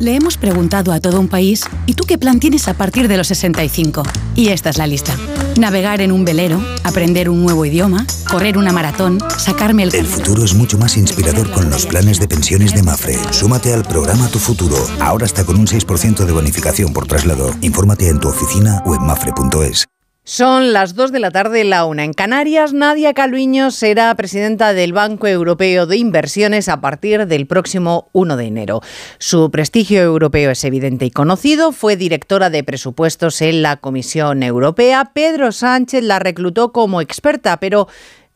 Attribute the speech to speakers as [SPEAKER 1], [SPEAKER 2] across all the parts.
[SPEAKER 1] Le hemos preguntado a todo un país, ¿y tú qué plan tienes a partir de los 65? Y esta es la lista. Navegar en un velero, aprender un nuevo idioma, correr una maratón, sacarme el...
[SPEAKER 2] El futuro es mucho más inspirador con los planes de pensiones de Mafre. Súmate al programa Tu Futuro. Ahora está con un 6% de bonificación por traslado. Infórmate en tu oficina o en mafre.es.
[SPEAKER 3] Son las 2 de la tarde, la una. En Canarias, Nadia Calviño será presidenta del Banco Europeo de Inversiones a partir del próximo 1 de enero. Su prestigio europeo es evidente y conocido. Fue directora de presupuestos en la Comisión Europea. Pedro Sánchez la reclutó como experta, pero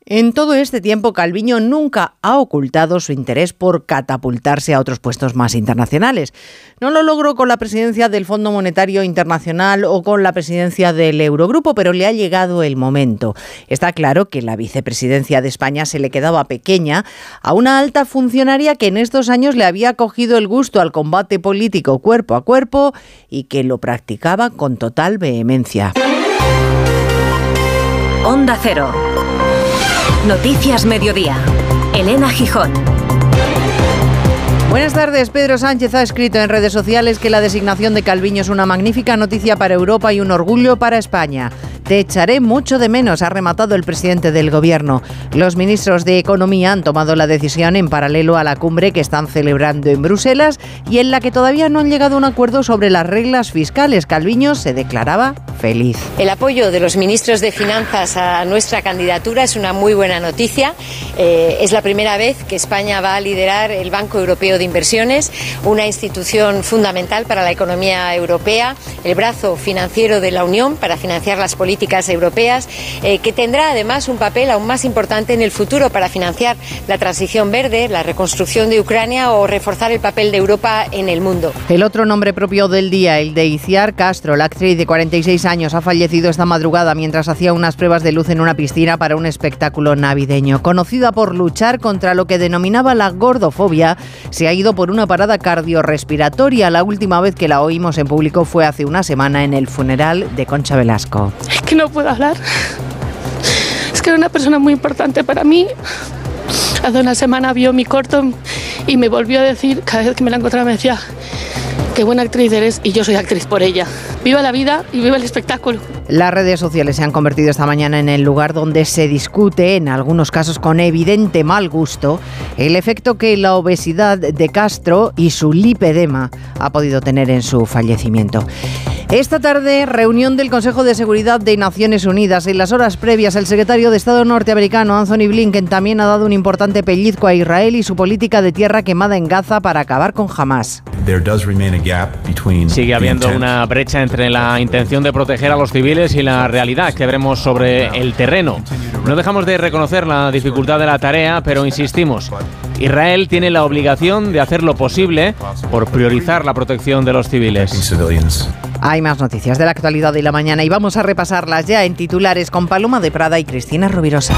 [SPEAKER 3] en todo este tiempo, Calviño nunca ha ocultado su interés por catapultarse a otros puestos más internacionales. No lo logró con la presidencia del Fondo Monetario Internacional o con la presidencia del Eurogrupo, pero le ha llegado el momento. Está claro que la vicepresidencia de España se le quedaba pequeña a una alta funcionaria que en estos años le había cogido el gusto al combate político cuerpo a cuerpo y que lo practicaba con total vehemencia.
[SPEAKER 4] Onda Cero. Noticias Mediodía. Elena Gijón.
[SPEAKER 3] Buenas tardes. Pedro Sánchez ha escrito en redes sociales que la designación de Calviño es una magnífica noticia para Europa y un orgullo para España. Te echaré mucho de menos, ha rematado el presidente del Gobierno. Los ministros de Economía han tomado la decisión en paralelo a la cumbre que están celebrando en Bruselas y en la que todavía no han llegado a un acuerdo sobre las reglas fiscales. Calviño se declaraba feliz.
[SPEAKER 5] El apoyo de los ministros de Finanzas a nuestra candidatura es una muy buena noticia. Eh, es la primera vez que España va a liderar el Banco Europeo de Inversiones, una institución fundamental para la economía europea, el brazo financiero de la Unión para financiar las políticas políticas europeas, eh, que tendrá además un papel aún más importante en el futuro para financiar la transición verde, la reconstrucción de Ucrania o reforzar el papel de Europa en el mundo.
[SPEAKER 3] El otro nombre propio del día, el de Iciar Castro, la actriz de 46 años, ha fallecido esta madrugada mientras hacía unas pruebas de luz en una piscina para un espectáculo navideño. Conocida por luchar contra lo que denominaba la gordofobia, se ha ido por una parada cardiorrespiratoria. La última vez que la oímos en público fue hace una semana en el funeral de Concha Velasco
[SPEAKER 6] que no puedo hablar. Es que era una persona muy importante para mí. Hace una semana vio mi corto y me volvió a decir, cada vez que me la encontraba me decía, qué buena actriz eres y yo soy actriz por ella. Viva la vida y viva el espectáculo.
[SPEAKER 3] Las redes sociales se han convertido esta mañana en el lugar donde se discute, en algunos casos con evidente mal gusto, el efecto que la obesidad de Castro y su lipedema ha podido tener en su fallecimiento. Esta tarde, reunión del Consejo de Seguridad de Naciones Unidas. En las horas previas, el secretario de Estado norteamericano, Anthony Blinken, también ha dado un importante pellizco a Israel y su política de tierra quemada en Gaza para acabar con Hamas.
[SPEAKER 7] Sigue habiendo una brecha entre la intención de proteger a los civiles y la realidad que veremos sobre el terreno. No dejamos de reconocer la dificultad de la tarea, pero insistimos, Israel tiene la obligación de hacer lo posible por priorizar la protección de los civiles.
[SPEAKER 3] Hay más noticias de la actualidad de la mañana y vamos a repasarlas ya en titulares con Paloma de Prada y Cristina Rubirosa.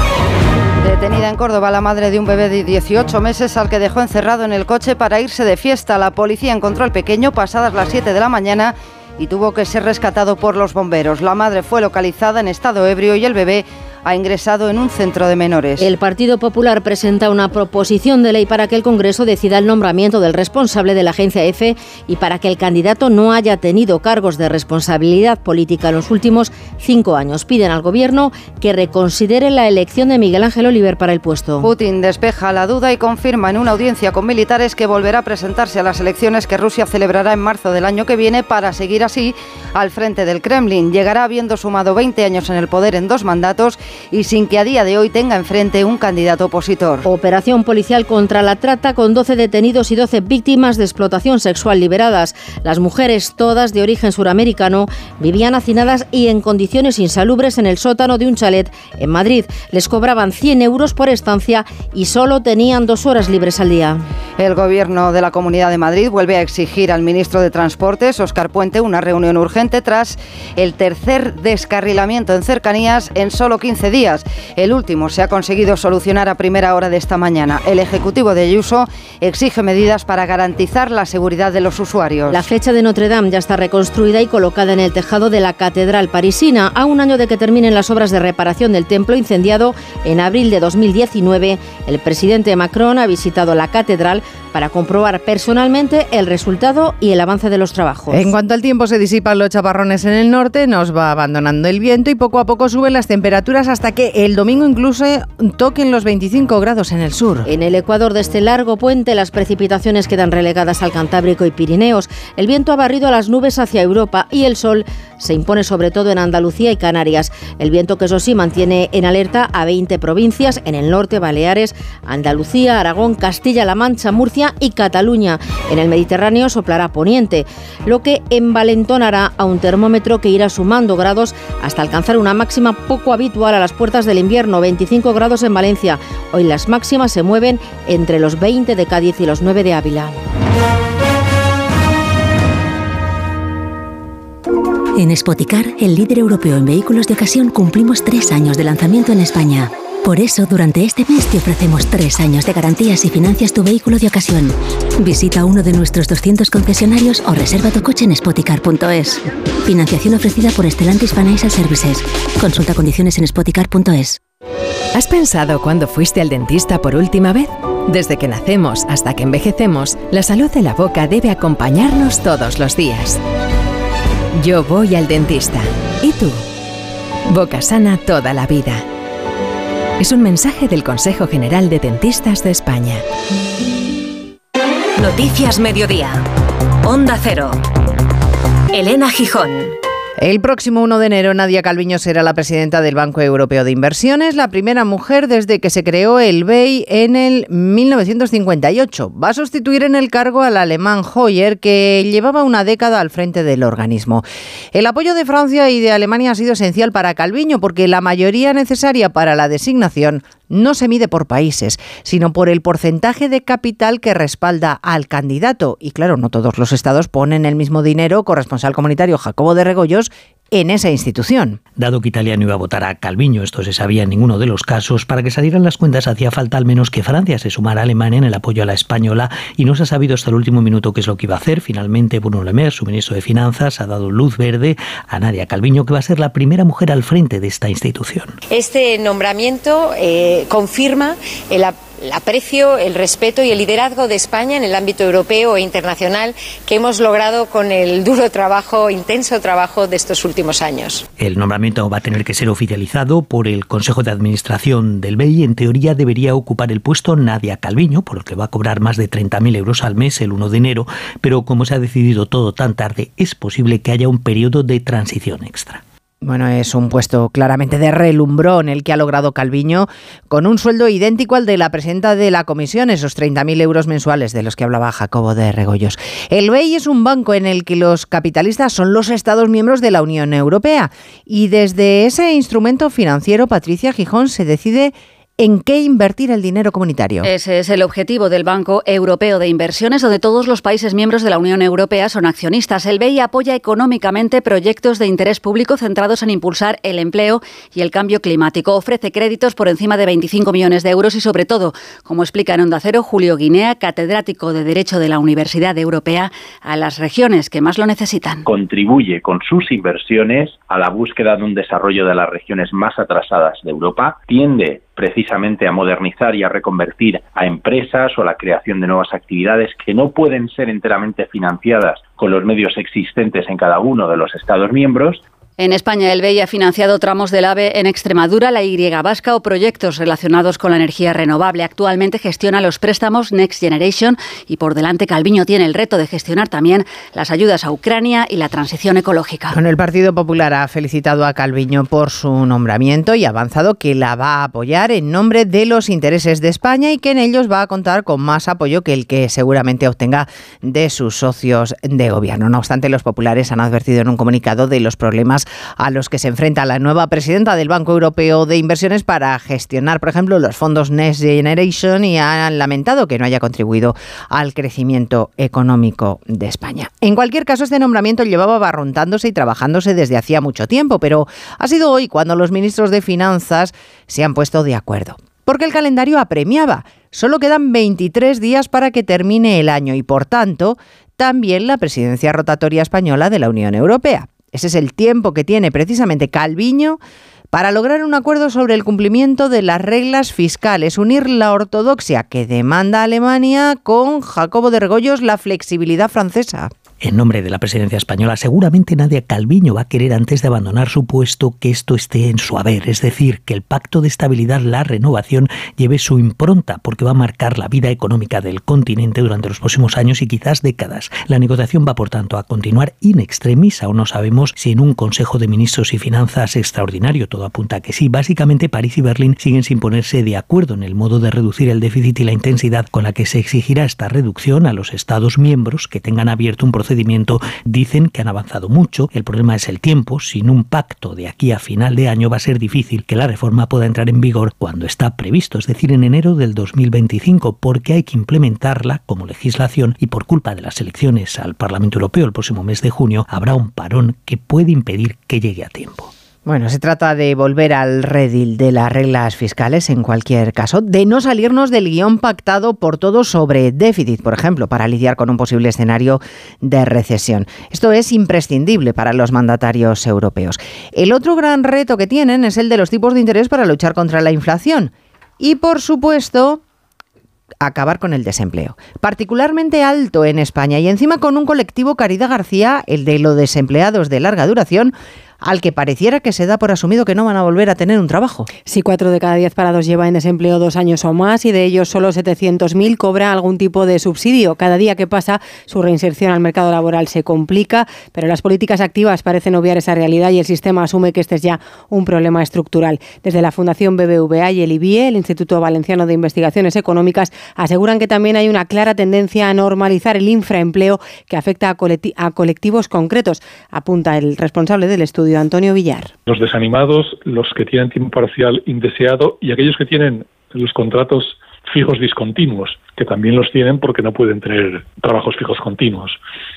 [SPEAKER 8] Detenida en Córdoba la madre de un bebé de 18 meses al que dejó encerrado en el coche para irse de fiesta. La policía encontró al pequeño pasadas las 7 de la mañana y tuvo que ser rescatado por los bomberos. La madre fue localizada en estado ebrio y el bebé ha ingresado en un centro de menores.
[SPEAKER 9] El Partido Popular presenta una proposición de ley para que el Congreso decida el nombramiento del responsable de la agencia EFE y para que el candidato no haya tenido cargos de responsabilidad política en los últimos cinco años. Piden al Gobierno que reconsidere la elección de Miguel Ángel Oliver para el puesto.
[SPEAKER 8] Putin despeja la duda y confirma en una audiencia con militares que volverá a presentarse a las elecciones que Rusia celebrará en marzo del año que viene para seguir así al frente del Kremlin. Llegará habiendo sumado 20 años en el poder en dos mandatos y sin que a día de hoy tenga enfrente un candidato opositor.
[SPEAKER 9] Operación policial contra la trata con 12 detenidos y 12 víctimas de explotación sexual liberadas. Las mujeres, todas de origen suramericano, vivían hacinadas y en condiciones insalubres en el sótano de un chalet en Madrid. Les cobraban 100 euros por estancia y solo tenían dos horas libres al día.
[SPEAKER 8] El gobierno de la Comunidad de Madrid vuelve a exigir al ministro de Transportes, Oscar Puente, una reunión urgente tras el tercer descarrilamiento en cercanías en solo 15 15 días. El último se ha conseguido solucionar a primera hora de esta mañana. El Ejecutivo de Ayuso exige medidas para garantizar la seguridad de los usuarios.
[SPEAKER 9] La flecha de Notre Dame ya está reconstruida y colocada en el tejado de la Catedral Parisina, a un año de que terminen las obras de reparación del templo incendiado en abril de 2019. El presidente Macron ha visitado la catedral para comprobar personalmente el resultado y el avance de los trabajos.
[SPEAKER 3] En cuanto al tiempo se disipan los chaparrones en el norte, nos va abandonando el viento y poco a poco suben las temperaturas hasta que el domingo incluso toquen los 25 grados en el sur.
[SPEAKER 9] En el ecuador de este largo puente las precipitaciones quedan relegadas al Cantábrico y Pirineos. El viento ha barrido las nubes hacia Europa y el sol se impone sobre todo en Andalucía y Canarias. El viento que eso sí mantiene en alerta a 20 provincias en el norte, Baleares, Andalucía, Aragón, Castilla-La Mancha, Murcia y Cataluña. En el Mediterráneo soplará poniente, lo que envalentonará a un termómetro que irá sumando grados hasta alcanzar una máxima poco habitual a las puertas del invierno, 25 grados en Valencia. Hoy las máximas se mueven entre los 20 de Cádiz y los 9 de Ávila.
[SPEAKER 10] En Spoticar, el líder europeo en vehículos de ocasión, cumplimos tres años de lanzamiento en España. Por eso, durante este mes te ofrecemos tres años de garantías y financias tu vehículo de ocasión. Visita uno de nuestros 200 concesionarios o reserva tu coche en spoticar.es. Financiación ofrecida por Stellantis Financial Services. Consulta condiciones en spoticar.es.
[SPEAKER 11] ¿Has pensado cuándo fuiste al dentista por última vez? Desde que nacemos hasta que envejecemos, la salud de la boca debe acompañarnos todos los días. Yo voy al dentista. ¿Y tú? Boca sana toda la vida. Es un mensaje del Consejo General de Dentistas de España.
[SPEAKER 4] Noticias Mediodía. Onda Cero. Elena Gijón.
[SPEAKER 3] El próximo 1 de enero, Nadia Calviño será la presidenta del Banco Europeo de Inversiones, la primera mujer desde que se creó el BEI en el 1958. Va a sustituir en el cargo al alemán Hoyer, que llevaba una década al frente del organismo. El apoyo de Francia y de Alemania ha sido esencial para Calviño, porque la mayoría necesaria para la designación no se mide por países, sino por el porcentaje de capital que respalda al candidato. Y claro, no todos los estados ponen el mismo dinero, corresponsal comunitario Jacobo de Regoyos, en esa institución.
[SPEAKER 12] Dado que Italia no iba a votar a Calviño, esto se sabía en ninguno de los casos, para que salieran las cuentas hacía falta al menos que Francia se sumara a Alemania en el apoyo a la española y no se ha sabido hasta el último minuto qué es lo que iba a hacer. Finalmente, Bruno Le Maire, su ministro de Finanzas, ha dado luz verde a Nadia Calviño, que va a ser la primera mujer al frente de esta institución.
[SPEAKER 5] Este nombramiento eh, confirma el apoyo el aprecio, el respeto y el liderazgo de España en el ámbito europeo e internacional que hemos logrado con el duro trabajo, intenso trabajo de estos últimos años.
[SPEAKER 12] El nombramiento va a tener que ser oficializado por el Consejo de Administración del BEI. En teoría debería ocupar el puesto Nadia Calviño, por lo que va a cobrar más de 30.000 euros al mes el 1 de enero, pero como se ha decidido todo tan tarde, es posible que haya un periodo de transición extra.
[SPEAKER 3] Bueno, es un puesto claramente de relumbrón el que ha logrado Calviño, con un sueldo idéntico al de la presidenta de la comisión, esos 30.000 euros mensuales de los que hablaba Jacobo de Regoyos. El BEI es un banco en el que los capitalistas son los Estados miembros de la Unión Europea y desde ese instrumento financiero, Patricia Gijón se decide en qué invertir el dinero comunitario.
[SPEAKER 13] Ese es el objetivo del Banco Europeo de Inversiones, donde todos los países miembros de la Unión Europea son accionistas. El BEI apoya económicamente proyectos de interés público centrados en impulsar el empleo y el cambio climático. Ofrece créditos por encima de 25 millones de euros y, sobre todo, como explica en Onda Cero Julio Guinea, catedrático de Derecho de la Universidad Europea, a las regiones que más lo necesitan.
[SPEAKER 14] Contribuye con sus inversiones a la búsqueda de un desarrollo de las regiones más atrasadas de Europa. Tiende precisamente a modernizar y a reconvertir a empresas o a la creación de nuevas actividades que no pueden ser enteramente financiadas con los medios existentes en cada uno de los Estados miembros
[SPEAKER 13] en España, el BEI ha financiado tramos del AVE en Extremadura, la Y vasca o proyectos relacionados con la energía renovable. Actualmente gestiona los préstamos Next Generation y por delante Calviño tiene el reto de gestionar también las ayudas a Ucrania y la transición ecológica.
[SPEAKER 3] Bueno, el Partido Popular ha felicitado a Calviño por su nombramiento y ha avanzado que la va a apoyar en nombre de los intereses de España y que en ellos va a contar con más apoyo que el que seguramente obtenga de sus socios de gobierno. No obstante, los populares han advertido en un comunicado de los problemas a los que se enfrenta la nueva presidenta del Banco Europeo de Inversiones para gestionar, por ejemplo, los fondos Next Generation y han lamentado que no haya contribuido al crecimiento económico de España. En cualquier caso, este nombramiento llevaba barruntándose y trabajándose desde hacía mucho tiempo, pero ha sido hoy cuando los ministros de Finanzas se han puesto de acuerdo. Porque el calendario apremiaba. Solo quedan 23 días para que termine el año y, por tanto, también la presidencia rotatoria española de la Unión Europea. Ese es el tiempo que tiene precisamente Calviño para lograr un acuerdo sobre el cumplimiento de las reglas fiscales, unir la ortodoxia que demanda Alemania con Jacobo de Regoyos la flexibilidad francesa
[SPEAKER 12] en nombre de la presidencia española, seguramente Nadia Calviño va a querer antes de abandonar su puesto que esto esté en su haber, es decir, que el pacto de estabilidad, la renovación, lleve su impronta, porque va a marcar la vida económica del continente durante los próximos años y quizás décadas. La negociación va, por tanto, a continuar in extremis, aún no sabemos si en un Consejo de Ministros y Finanzas extraordinario, todo apunta a que sí. Básicamente, París y Berlín siguen sin ponerse de acuerdo en el modo de reducir el déficit y la intensidad con la que se exigirá esta reducción a los Estados miembros que tengan abierto un proceso procedimiento dicen que han avanzado mucho. El problema es el tiempo. Sin un pacto de aquí a final de año va a ser difícil que la reforma pueda entrar en vigor cuando está previsto, es decir, en enero del 2025, porque hay que implementarla como legislación y por culpa de las elecciones al Parlamento Europeo el próximo mes de junio habrá un parón que puede impedir que llegue a tiempo.
[SPEAKER 3] Bueno, se trata de volver al redil de las reglas fiscales en cualquier caso, de no salirnos del guion pactado por todos sobre déficit, por ejemplo, para lidiar con un posible escenario de recesión. Esto es imprescindible para los mandatarios europeos. El otro gran reto que tienen es el de los tipos de interés para luchar contra la inflación. Y, por supuesto, acabar con el desempleo, particularmente alto en España y encima con un colectivo Caridad García, el de los desempleados de larga duración, al que pareciera que se da por asumido que no van a volver a tener un trabajo.
[SPEAKER 15] Si cuatro de cada diez parados lleva en desempleo dos años o más y de ellos solo 700.000 cobra algún tipo de subsidio. Cada día que pasa su reinserción al mercado laboral se complica, pero las políticas activas parecen obviar esa realidad y el sistema asume que este es ya un problema estructural. Desde la Fundación BBVA y el IBIE, el Instituto Valenciano de Investigaciones Económicas, aseguran que también hay una clara tendencia a normalizar el infraempleo que afecta a, colectivos concretos, apunta el responsable del estudio Antonio Villar.
[SPEAKER 16] Los desanimados, los que tienen tiempo parcial indeseado y aquellos que tienen los contratos fijos discontinuos, que también los tienen porque no pueden tener trabajos fijos continuos.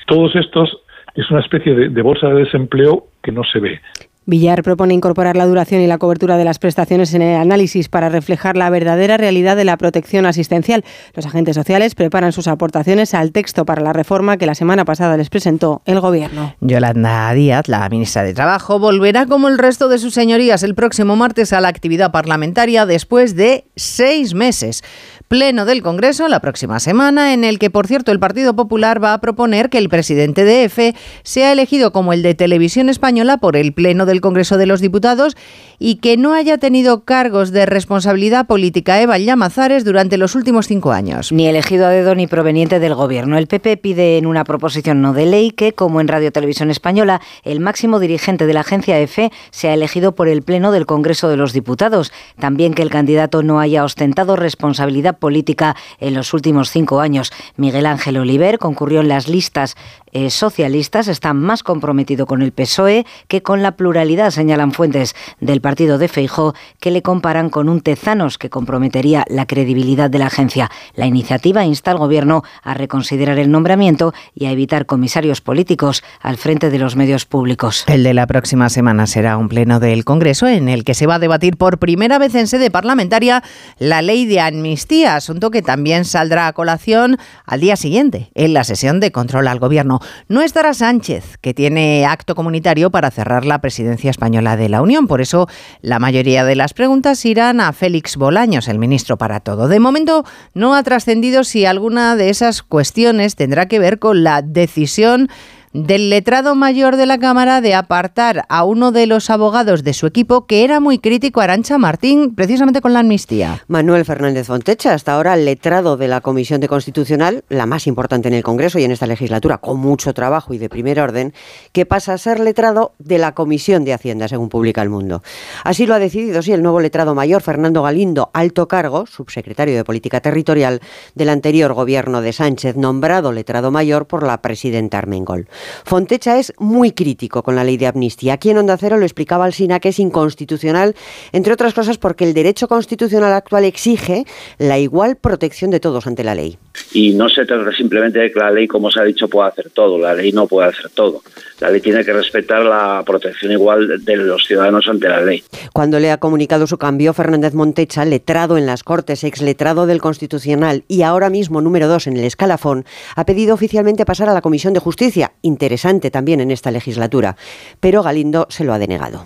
[SPEAKER 16] Todos estos es una especie de, bolsa de desempleo que no se ve.
[SPEAKER 15] Villar propone incorporar la duración y la cobertura de las prestaciones en el análisis para reflejar la verdadera realidad de la protección asistencial. Los agentes sociales preparan sus aportaciones al texto para la reforma que la semana pasada les presentó el Gobierno.
[SPEAKER 3] Yolanda Díaz, la ministra de Trabajo, volverá como el resto de sus señorías el próximo martes a la actividad parlamentaria después de seis meses pleno del Congreso la próxima semana, en el que, por cierto, el Partido Popular va a proponer que el presidente de EFE sea elegido como el de Televisión Española por el Pleno del Congreso de los Diputados y que no haya tenido cargos de responsabilidad política Eva Llamazares durante los últimos cinco años.
[SPEAKER 17] Ni elegido a dedo ni proveniente del Gobierno. El PP pide en una proposición no de ley que, como en Radio Televisión Española, el máximo dirigente de la agencia EFE sea elegido por el Pleno del Congreso de los Diputados. También que el candidato no haya ostentado responsabilidad política en los últimos cinco años. Miguel Ángel Oliver concurrió en las listas eh, socialistas, está más comprometido con el PSOE que con la pluralidad, señalan fuentes del partido de Feijó, que le comparan con un Tezanos que comprometería la credibilidad de la agencia. La iniciativa insta al Gobierno a reconsiderar el nombramiento y a evitar comisarios políticos al frente de los medios públicos.
[SPEAKER 3] El de la próxima semana será un pleno del Congreso en el que se va a debatir por primera vez en sede parlamentaria la ley de amnistía asunto que también saldrá a colación al día siguiente, en la sesión de control al Gobierno. No estará Sánchez, que tiene acto comunitario para cerrar la presidencia española de la Unión. Por eso, la mayoría de las preguntas irán a Félix Bolaños, el ministro para todo. De momento, no ha trascendido si alguna de esas cuestiones tendrá que ver con la decisión del letrado mayor de la Cámara de apartar a uno de los abogados de su equipo que era muy crítico a Arancha Martín precisamente con la amnistía.
[SPEAKER 18] Manuel Fernández Fontecha, hasta ahora letrado de la Comisión de Constitucional, la más importante en el Congreso y en esta legislatura, con mucho trabajo y de primer orden, que pasa a ser letrado de la Comisión de Hacienda, según publica El Mundo. Así lo ha decidido, sí, el nuevo letrado mayor, Fernando Galindo, alto cargo, subsecretario de Política Territorial del anterior gobierno de Sánchez, nombrado letrado mayor por la presidenta Armengol. Fontecha es muy crítico con la ley de amnistía. Aquí en Onda Cero lo explicaba al SINA que es inconstitucional, entre otras cosas porque el derecho constitucional actual exige la igual protección de todos ante la ley.
[SPEAKER 19] Y no se trata simplemente de que la ley, como se ha dicho, pueda hacer todo. La ley no puede hacer todo. La ley tiene que respetar la protección igual de los ciudadanos ante la ley.
[SPEAKER 18] Cuando le ha comunicado su cambio, Fernández Montecha, letrado en las Cortes, exletrado del Constitucional y ahora mismo número dos en el escalafón, ha pedido oficialmente pasar a la Comisión de Justicia, interesante también en esta legislatura, pero Galindo se lo ha denegado.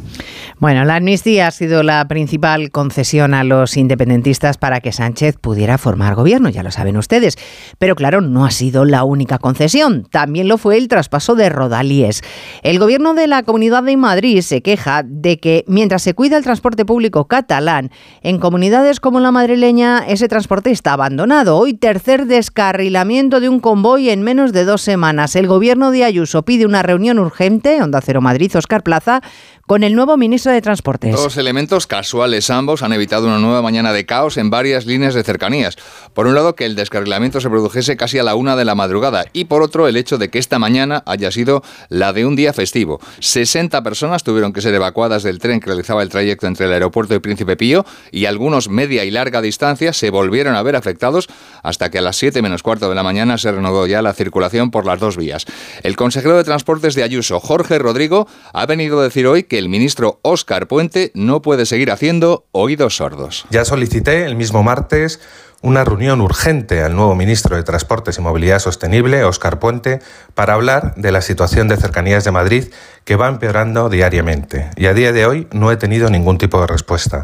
[SPEAKER 3] Bueno, la amnistía ha sido la principal concesión a los independentistas para que Sánchez pudiera formar gobierno, ya lo saben ustedes. Pero claro, no ha sido la única concesión, también lo fue el traspaso de Rodalíes. El gobierno de la Comunidad de Madrid se queja de que mientras se cuida el transporte público catalán, en comunidades como la madrileña ese transporte está abandonado. Hoy tercer descarrilamiento de un convoy en menos de dos semanas. El gobierno de Ayuso pide una reunión urgente, Onda Cero Madrid, Oscar Plaza, con el nuevo ministro de Transportes.
[SPEAKER 20] Dos elementos casuales ambos han evitado una nueva mañana de caos en varias líneas de cercanías. Por un lado, que el descarrilamiento se produjese casi a la una de la madrugada y por otro, el hecho de que esta mañana haya sido la de un día festivo. 60 personas tuvieron que ser evacuadas del tren que realizaba el trayecto entre el aeropuerto y Príncipe Pío y algunos media y larga distancia se volvieron a ver afectados hasta que a las 7 menos cuarto de la mañana se renovó ya la circulación por las dos vías. El consejero de Transportes de Ayuso, Jorge Rodrigo, ha venido a decir hoy que el ministro Óscar Puente no puede seguir haciendo oídos sordos.
[SPEAKER 21] Ya solicité el mismo martes una reunión urgente al nuevo ministro de Transportes y Movilidad Sostenible, Óscar Puente, para hablar de la situación de cercanías de Madrid que va empeorando diariamente. Y a día de hoy no he tenido ningún tipo de respuesta.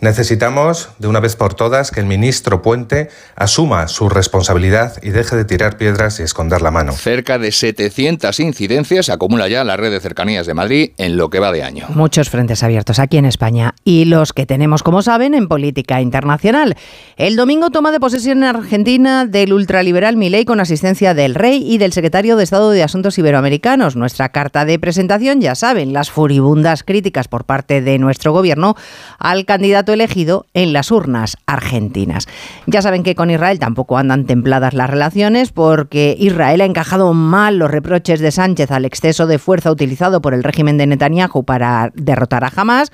[SPEAKER 21] Necesitamos, de una vez por todas, que el ministro Puente asuma su responsabilidad y deje de tirar piedras y esconder la mano.
[SPEAKER 20] Cerca de 700 incidencias acumula ya la red de cercanías de Madrid en lo que va de año.
[SPEAKER 3] Muchos frentes abiertos aquí en España y los que tenemos, como saben, en política internacional. El domingo toma de posesión en Argentina del ultraliberal Milei con asistencia del rey y del secretario de Estado de Asuntos Iberoamericanos. Nuestra carta de presentación, ya saben, las furibundas críticas por parte de nuestro gobierno al candidato elegido en las urnas argentinas. Ya saben que con Israel tampoco andan templadas las relaciones porque Israel ha encajado mal los reproches de Sánchez al exceso de fuerza utilizado por el régimen de Netanyahu para derrotar a Hamas.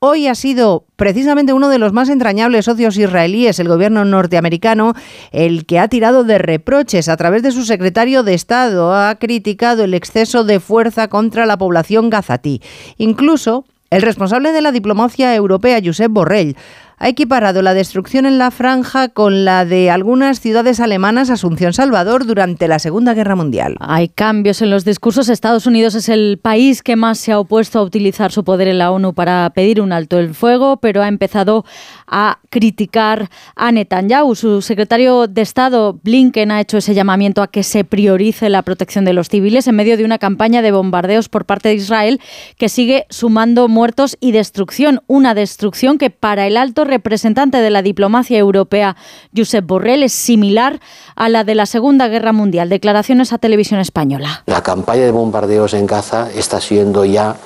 [SPEAKER 3] Hoy ha sido precisamente uno de los más entrañables socios israelíes, el gobierno norteamericano, el que ha tirado de reproches a través de su secretario de Estado. Ha criticado el exceso de fuerza contra la población gazatí. Incluso el responsable de la diplomacia europea, Josep Borrell, ha equiparado la destrucción en la franja con la de algunas ciudades alemanas Asunción Salvador durante la Segunda Guerra Mundial.
[SPEAKER 22] Hay cambios en los discursos. Estados Unidos es el país que más se ha opuesto a utilizar su poder en la ONU para pedir un alto el fuego, pero ha empezado a criticar a Netanyahu. Su secretario de Estado, Blinken, ha hecho ese llamamiento a que se priorice la protección de los civiles en medio de una campaña de bombardeos por parte de Israel que sigue sumando muertos y destrucción. Una destrucción que para el alto representante de la diplomacia europea, Josep Borrell, es similar a la de la Segunda Guerra Mundial. Declaraciones a televisión española.
[SPEAKER 23] La campaña de bombardeos en Gaza está siendo ya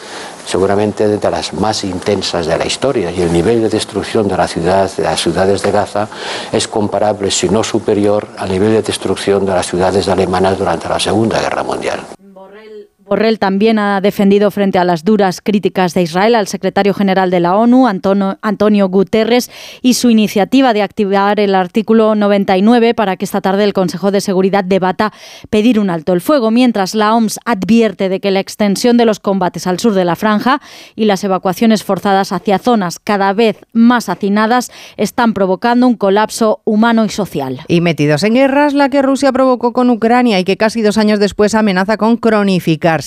[SPEAKER 23] seguramente de las más intensas de la historia y el nivel de destrucción de, de las ciudades de Gaza es comparable, si no superior, al nivel de destrucción de las ciudades alemanas durante la Segunda Guerra Mundial.
[SPEAKER 22] Borrell también ha defendido frente a las duras críticas de Israel al secretario general de la ONU, Antonio, Antonio Guterres, y su iniciativa de activar el artículo 99 para que esta tarde el Consejo de Seguridad debata pedir un alto el fuego, mientras la OMS advierte de que la extensión de los combates al sur de la franja y las evacuaciones forzadas hacia zonas cada vez más hacinadas están provocando un colapso humano y social.
[SPEAKER 3] Y metidos en guerras, la que Rusia provocó con Ucrania y que casi dos años después amenaza con cronificar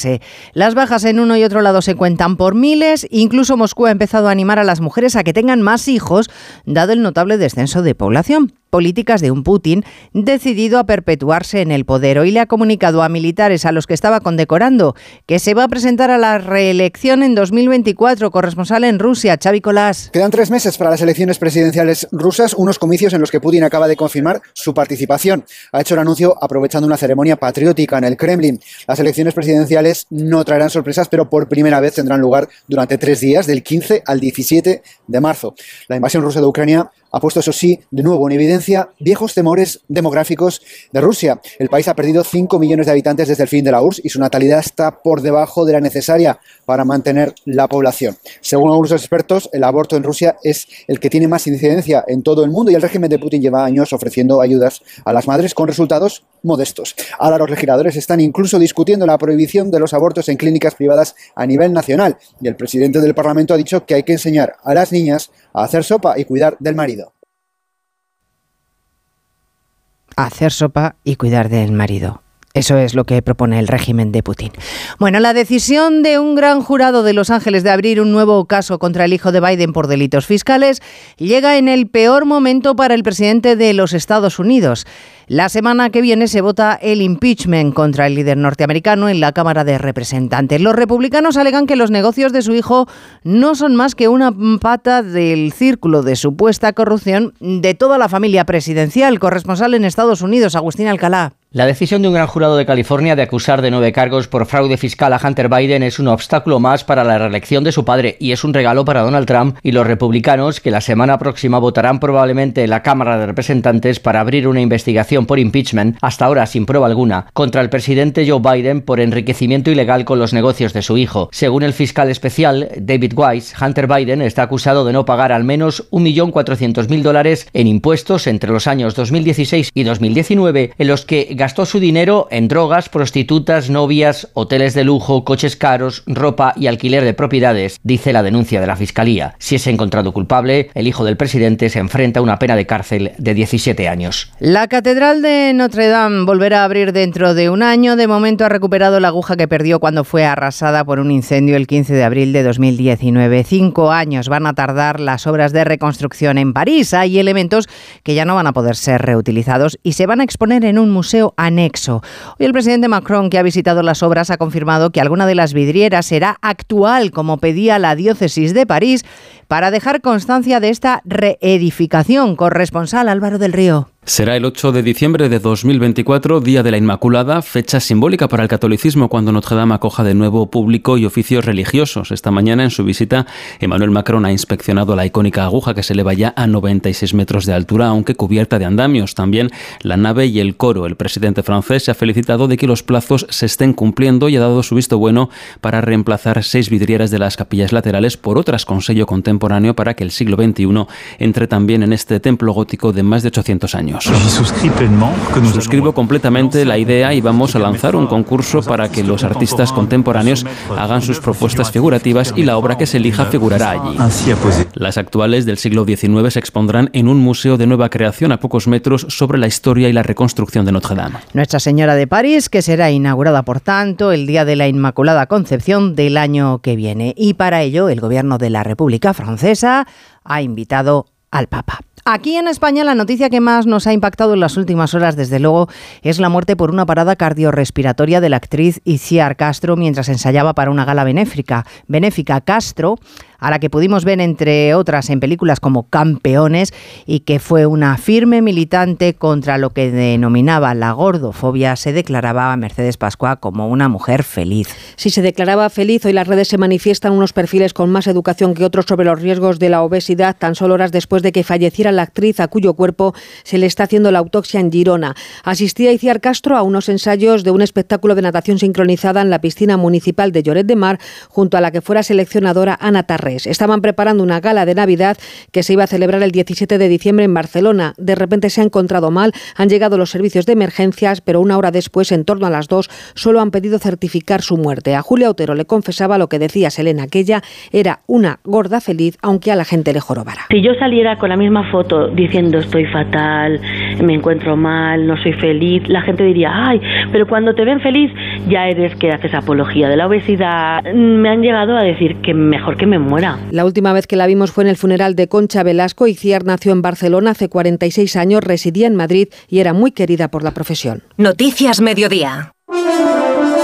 [SPEAKER 3] las bajas en uno y otro lado se cuentan por miles. Incluso Moscú ha empezado a animar a las mujeres a que tengan más hijos, dado el notable descenso de población políticas de un Putin decidido a perpetuarse en el poder. Hoy le ha comunicado a militares a los que estaba condecorando que se va a presentar a la reelección en 2024, corresponsal en Rusia, Xavi Colás.
[SPEAKER 24] Quedan tres meses para las elecciones presidenciales rusas, unos comicios en los que Putin acaba de confirmar su participación. Ha hecho el anuncio aprovechando una ceremonia patriótica en el Kremlin. Las elecciones presidenciales no traerán sorpresas, pero por primera vez tendrán lugar durante tres días, del 15 al 17 de marzo. La invasión rusa de Ucrania ha puesto, eso sí, de nuevo en evidencia viejos temores demográficos de Rusia. El país ha perdido 5 millones de habitantes desde el fin de la URSS y su natalidad está por debajo de la necesaria para mantener la población. Según algunos expertos, el aborto en Rusia es el que tiene más incidencia en todo el mundo y el régimen de Putin lleva años ofreciendo ayudas a las madres con resultados modestos. Ahora los legisladores están incluso discutiendo la prohibición de los abortos en clínicas privadas a nivel nacional y el presidente del Parlamento ha dicho que hay que enseñar a las niñas a hacer sopa y cuidar del marido.
[SPEAKER 3] Hacer sopa y cuidar del marido. Eso es lo que propone el régimen de Putin. Bueno, la decisión de un gran jurado de Los Ángeles de abrir un nuevo caso contra el hijo de Biden por delitos fiscales llega en el peor momento para el presidente de los Estados Unidos. La semana que viene se vota el impeachment contra el líder norteamericano en la Cámara de Representantes. Los republicanos alegan que los negocios de su hijo no son más que una pata del círculo de supuesta corrupción de toda la familia presidencial. Corresponsal en Estados Unidos, Agustín Alcalá.
[SPEAKER 25] La decisión de un gran jurado de California de acusar de nueve cargos por fraude fiscal a Hunter Biden es un obstáculo más para la reelección de su padre y es un regalo para Donald Trump y los republicanos que la semana próxima votarán probablemente en la Cámara de Representantes para abrir una investigación por impeachment, hasta ahora sin prueba alguna, contra el presidente Joe Biden por enriquecimiento ilegal con los negocios de su hijo. Según el fiscal especial David Weiss, Hunter Biden está acusado de no pagar al menos 1.400.000 dólares en impuestos entre los años 2016 y 2019 en los que gastó su dinero en drogas, prostitutas, novias, hoteles de lujo, coches caros, ropa y alquiler de propiedades, dice la denuncia de la Fiscalía. Si es encontrado culpable, el hijo del presidente se enfrenta a una pena de cárcel de 17 años.
[SPEAKER 3] La Catedral de Notre Dame volverá a abrir dentro de un año. De momento ha recuperado la aguja que perdió cuando fue arrasada por un incendio el 15 de abril de 2019. Cinco años van a tardar las obras de reconstrucción en París. Hay elementos que ya no van a poder ser reutilizados y se van a exponer en un museo anexo. Hoy el presidente Macron, que ha visitado las obras, ha confirmado que alguna de las vidrieras será actual, como pedía la diócesis de París, para dejar constancia de esta reedificación. Corresponsal Álvaro del Río.
[SPEAKER 26] Será el 8 de diciembre de 2024, Día de la Inmaculada, fecha simbólica para el catolicismo cuando Notre Dame acoja de nuevo público y oficios religiosos. Esta mañana, en su visita, Emmanuel Macron ha inspeccionado la icónica aguja que se eleva ya a 96 metros de altura, aunque cubierta de andamios. También la nave y el coro. El presidente francés se ha felicitado de que los plazos se estén cumpliendo y ha dado su visto bueno para reemplazar seis vidrieras de las capillas laterales por otras con sello contemporáneo para que el siglo XXI entre también en este templo gótico de más de 800 años. Suscribo completamente la idea y vamos a lanzar un concurso para que los artistas contemporáneos hagan sus propuestas figurativas y la obra que se elija figurará allí. Las actuales del siglo XIX se expondrán en un museo de nueva creación a pocos metros sobre la historia y la reconstrucción de Notre Dame.
[SPEAKER 3] Nuestra Señora de París, que será inaugurada, por tanto, el día de la Inmaculada Concepción del año que viene. Y para ello, el Gobierno de la República Francesa ha invitado al Papa. Aquí en España la noticia que más nos ha impactado en las últimas horas, desde luego, es la muerte por una parada cardiorrespiratoria de la actriz Iciar Castro mientras ensayaba para una gala benéfica. Benéfica Castro a la que pudimos ver entre otras en películas como Campeones y que fue una firme militante contra lo que denominaba la gordofobia, se declaraba a Mercedes Pascua como una mujer feliz.
[SPEAKER 9] Si se declaraba feliz, hoy las redes se manifiestan unos perfiles con más educación que otros sobre los riesgos de la obesidad, tan solo horas después de que falleciera la actriz a cuyo cuerpo se le está haciendo la autopsia en Girona. Asistía Iciar Castro a unos ensayos de un espectáculo de natación sincronizada en la piscina municipal de Lloret de Mar, junto a la que fuera seleccionadora Ana Estaban preparando una gala de Navidad que se iba a celebrar el 17 de diciembre en Barcelona. De repente se ha encontrado mal, han llegado los servicios de emergencias, pero una hora después, en torno a las dos, solo han pedido certificar su muerte. A Julia Otero le confesaba lo que decía Selena, que ella era una gorda feliz, aunque a la gente le jorobara.
[SPEAKER 27] Si yo saliera con la misma foto diciendo estoy fatal, me encuentro mal, no soy feliz, la gente diría, ay, pero cuando te ven feliz ya eres que haces apología de la obesidad. Me han llegado a decir que mejor que me muera.
[SPEAKER 9] La última vez que la vimos fue en el funeral de Concha Velasco. Iciar nació en Barcelona hace 46 años, residía en Madrid y era muy querida por la profesión.
[SPEAKER 4] Noticias Mediodía.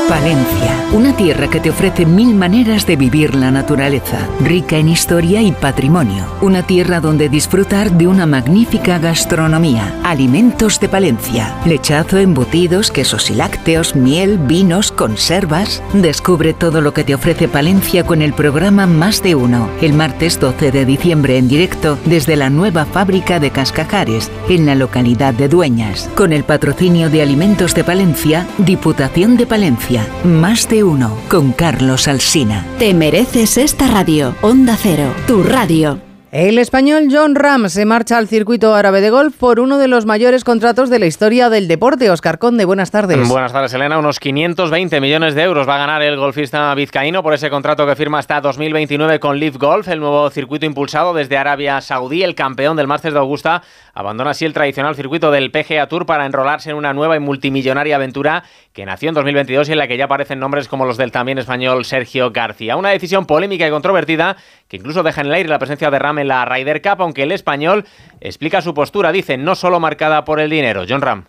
[SPEAKER 28] Palencia, una tierra que te ofrece mil maneras de vivir la naturaleza, rica en historia y patrimonio. Una tierra donde disfrutar de una magnífica gastronomía. Alimentos de Palencia. Lechazo, embutidos, quesos y lácteos, miel, vinos, conservas. Descubre todo lo que te ofrece Palencia con el programa Más de Uno. El martes 12 de diciembre en directo desde la nueva fábrica de Cascajares, en la localidad de Dueñas. Con el patrocinio de Alimentos de Palencia, Diputación de Palencia. Más de uno con Carlos Alsina.
[SPEAKER 29] Te mereces esta radio. Onda Cero, tu radio.
[SPEAKER 3] El español John Ram se marcha al circuito árabe de golf por uno de los mayores contratos de la historia del deporte. Oscar Conde, buenas tardes.
[SPEAKER 30] Buenas tardes, Elena. Unos 520 millones de euros va a ganar el golfista vizcaíno por ese contrato que firma hasta 2029 con Live Golf, el nuevo circuito impulsado desde Arabia Saudí. El campeón del Masters de Augusta abandona así el tradicional circuito del PGA Tour para enrolarse en una nueva y multimillonaria aventura que nació en 2022 y en la que ya aparecen nombres como los del también español Sergio García. Una decisión polémica y controvertida que incluso deja en el aire la presencia de Ram en la Ryder Cup, aunque el español explica su postura, dice, no solo marcada por el dinero. John Ram.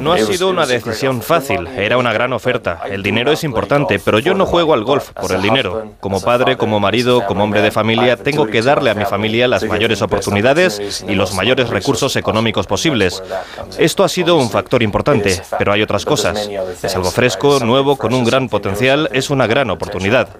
[SPEAKER 31] No ha sido una decisión fácil, era una gran oferta. El dinero es importante, pero yo no juego al golf por el dinero. Como padre, como marido, como hombre de familia, tengo que darle a mi familia las mayores oportunidades y los mayores recursos económicos posibles. Esto ha sido un factor importante, pero hay otras cosas. Es algo fresco, nuevo, con un gran potencial, es una gran oportunidad.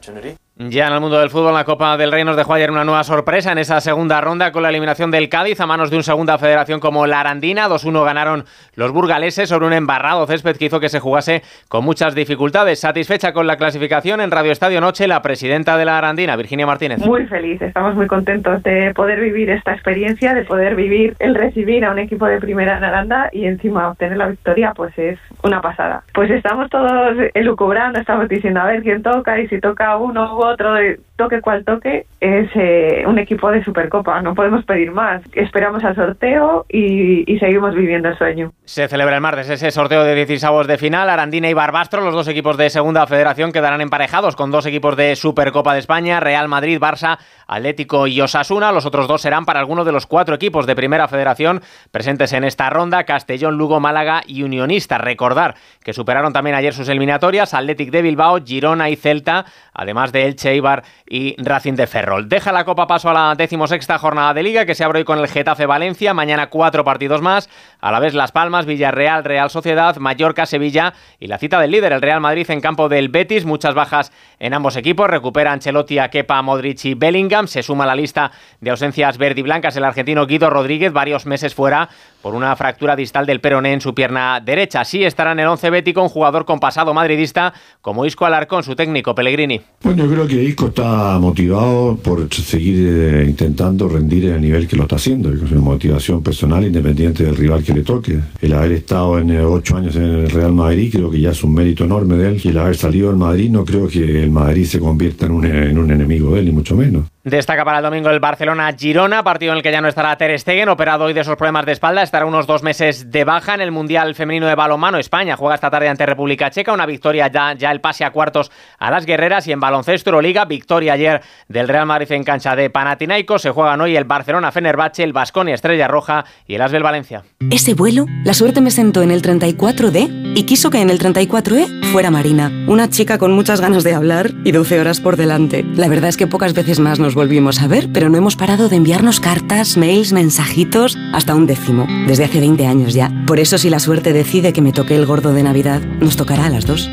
[SPEAKER 30] Ya en el mundo del fútbol, la Copa del Rey nos dejó ayer una nueva sorpresa en esa segunda ronda con la eliminación del Cádiz a manos de un segunda federación como la Arandina. 2-1 ganaron los burgaleses sobre un embarrado césped que hizo que se jugase con muchas dificultades. Satisfecha con la clasificación en Radio Estadio Noche, la presidenta de la Arandina, Virginia Martínez.
[SPEAKER 32] Muy feliz, estamos muy contentos de poder vivir esta experiencia, de poder vivir el recibir a un equipo de primera en Aranda y encima obtener la victoria, pues es una pasada. Pues estamos todos elucubrando, estamos diciendo a ver quién toca y si toca uno u otro, toque cual toque, es eh, un equipo de Supercopa. No podemos pedir más. Esperamos al sorteo y, seguimos viviendo el sueño.
[SPEAKER 30] Se celebra el martes ese sorteo de 16 de final. Arandina y Barbastro, los dos equipos de Segunda Federación, quedarán emparejados con dos equipos de Supercopa de España, Real Madrid, Barça, Atlético y Osasuna. Los otros dos serán para alguno de los cuatro equipos de Primera Federación presentes en esta ronda, Castellón, Lugo, Málaga y Unionista. Recordar que superaron también ayer sus eliminatorias, Atlético de Bilbao, Girona y Celta, además de Elche, Eibar y Racing de Ferrol. Deja la Copa paso a la decimosexta jornada de Liga que se abre hoy con el Getafe Valencia. Mañana cuatro partidos más. A la vez Las Palmas, Villarreal, Real Sociedad, Mallorca, Sevilla y la cita del líder, el Real Madrid en campo del Betis. Muchas bajas en ambos equipos. Recupera Ancelotti a Kepa, Modric y Bellingham. Se suma a la lista de ausencias verde blancas el argentino Guido Rodríguez, varios meses fuera por una fractura distal del peroné en su pierna derecha. Así estará en el once bético un jugador con pasado madridista como Isco Alarcón, su técnico Pellegrini.
[SPEAKER 33] Bueno, yo creo que Isco está motivado por seguir eh, intentando rendir en el nivel que lo está haciendo. Es una motivación personal independiente del rival que le toque. El haber estado en eh, ocho años en el Real Madrid creo que ya es un mérito enorme de él. Y el haber salido del Madrid no creo que el Madrid se convierta en un, en un enemigo de él, ni mucho menos.
[SPEAKER 30] Destaca para el domingo el Barcelona-Girona, partido en el que ya no estará Ter Stegen, operado hoy de esos problemas de espalda, estará unos dos meses de baja en el Mundial Femenino de Balonmano. España juega esta tarde ante República Checa, una victoria ya, ya el pase a cuartos a las guerreras y en baloncesto Euroliga, victoria ayer del Real Madrid en cancha de Panathinaikos, se juegan hoy el Barcelona-Fenerbahce, el Basconia Estrella Roja y el Asbel Valencia.
[SPEAKER 34] Ese vuelo, la suerte me sentó en el 34D y quiso que en el 34E fuera Marina, una chica con muchas ganas de hablar y 12 horas por delante. La verdad es que pocas veces más nos volvimos a ver, pero no hemos parado de enviarnos cartas, mails, mensajitos, hasta un décimo, desde hace 20 años ya. Por eso si la suerte decide que me toque el gordo de Navidad, nos tocará a las dos.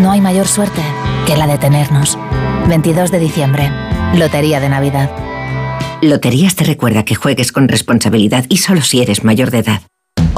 [SPEAKER 35] No hay mayor suerte que la de tenernos. 22 de diciembre, Lotería de Navidad.
[SPEAKER 36] Loterías te recuerda que juegues con responsabilidad y solo si eres mayor de edad.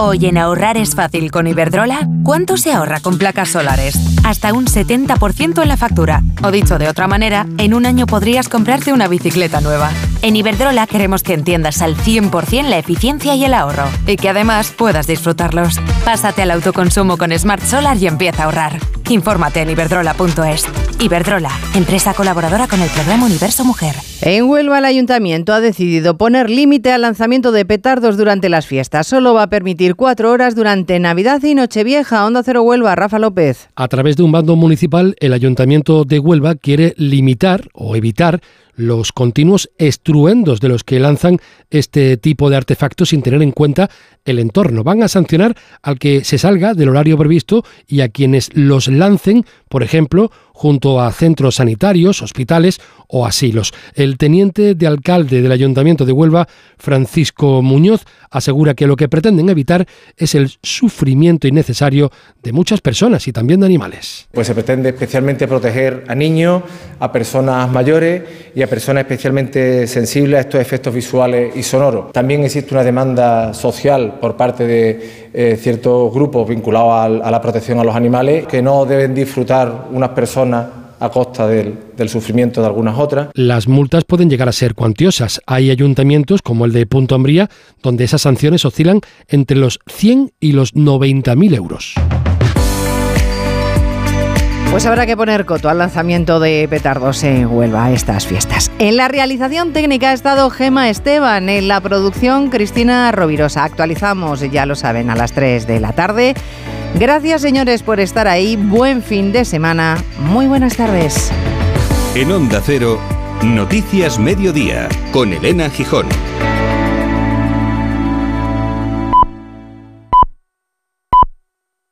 [SPEAKER 37] Hoy en ahorrar es fácil con Iberdrola. ¿Cuánto se ahorra con placas solares? Hasta un 70% en la factura. O dicho de otra manera, en un año podrías comprarte una bicicleta nueva. En Iberdrola queremos que entiendas al 100% la eficiencia y el ahorro. Y que además puedas disfrutarlos. Pásate al autoconsumo con Smart Solar y empieza a ahorrar. Infórmate en iberdrola.es. Iberdrola, empresa colaboradora con el programa Universo Mujer.
[SPEAKER 3] En Huelva el ayuntamiento ha decidido poner límite al lanzamiento de petardos durante las fiestas. Solo va a permitir cuatro horas durante Navidad y Nochevieja. Onda Cero Huelva, Rafa López.
[SPEAKER 38] A través de un bando municipal, el ayuntamiento de Huelva quiere limitar o evitar los continuos estruendos de los que lanzan este tipo de artefactos sin tener en cuenta el entorno. Van a sancionar al que se salga del horario previsto y a quienes los lancen, por ejemplo, junto a centros sanitarios, hospitales o asilos. El teniente de alcalde del Ayuntamiento de Huelva, Francisco Muñoz, asegura que lo que pretenden evitar es el sufrimiento innecesario de muchas personas y también de animales.
[SPEAKER 39] Pues se pretende especialmente proteger a niños, a personas mayores y a personas especialmente sensibles a estos efectos visuales y sonoros. También existe una demanda social por parte de eh, ciertos grupos vinculados a la protección a los animales que no deben disfrutar unas personas a costa del, del, sufrimiento de algunas otras.
[SPEAKER 38] Las multas pueden llegar a ser cuantiosas. Hay ayuntamientos como el de Punto Ambría donde esas sanciones oscilan entre los 100 y los 90.000 euros.
[SPEAKER 3] Pues habrá que poner coto al lanzamiento de petardos en Huelva a estas fiestas. En la realización técnica ha estado Gema Esteban, en la producción Cristina Rovirosa. Actualizamos, ya lo saben, a las 3 de la tarde. Gracias señores por estar ahí. Buen fin de semana. Muy buenas tardes.
[SPEAKER 40] En Onda Cero, Noticias Mediodía, con Elena Gijón.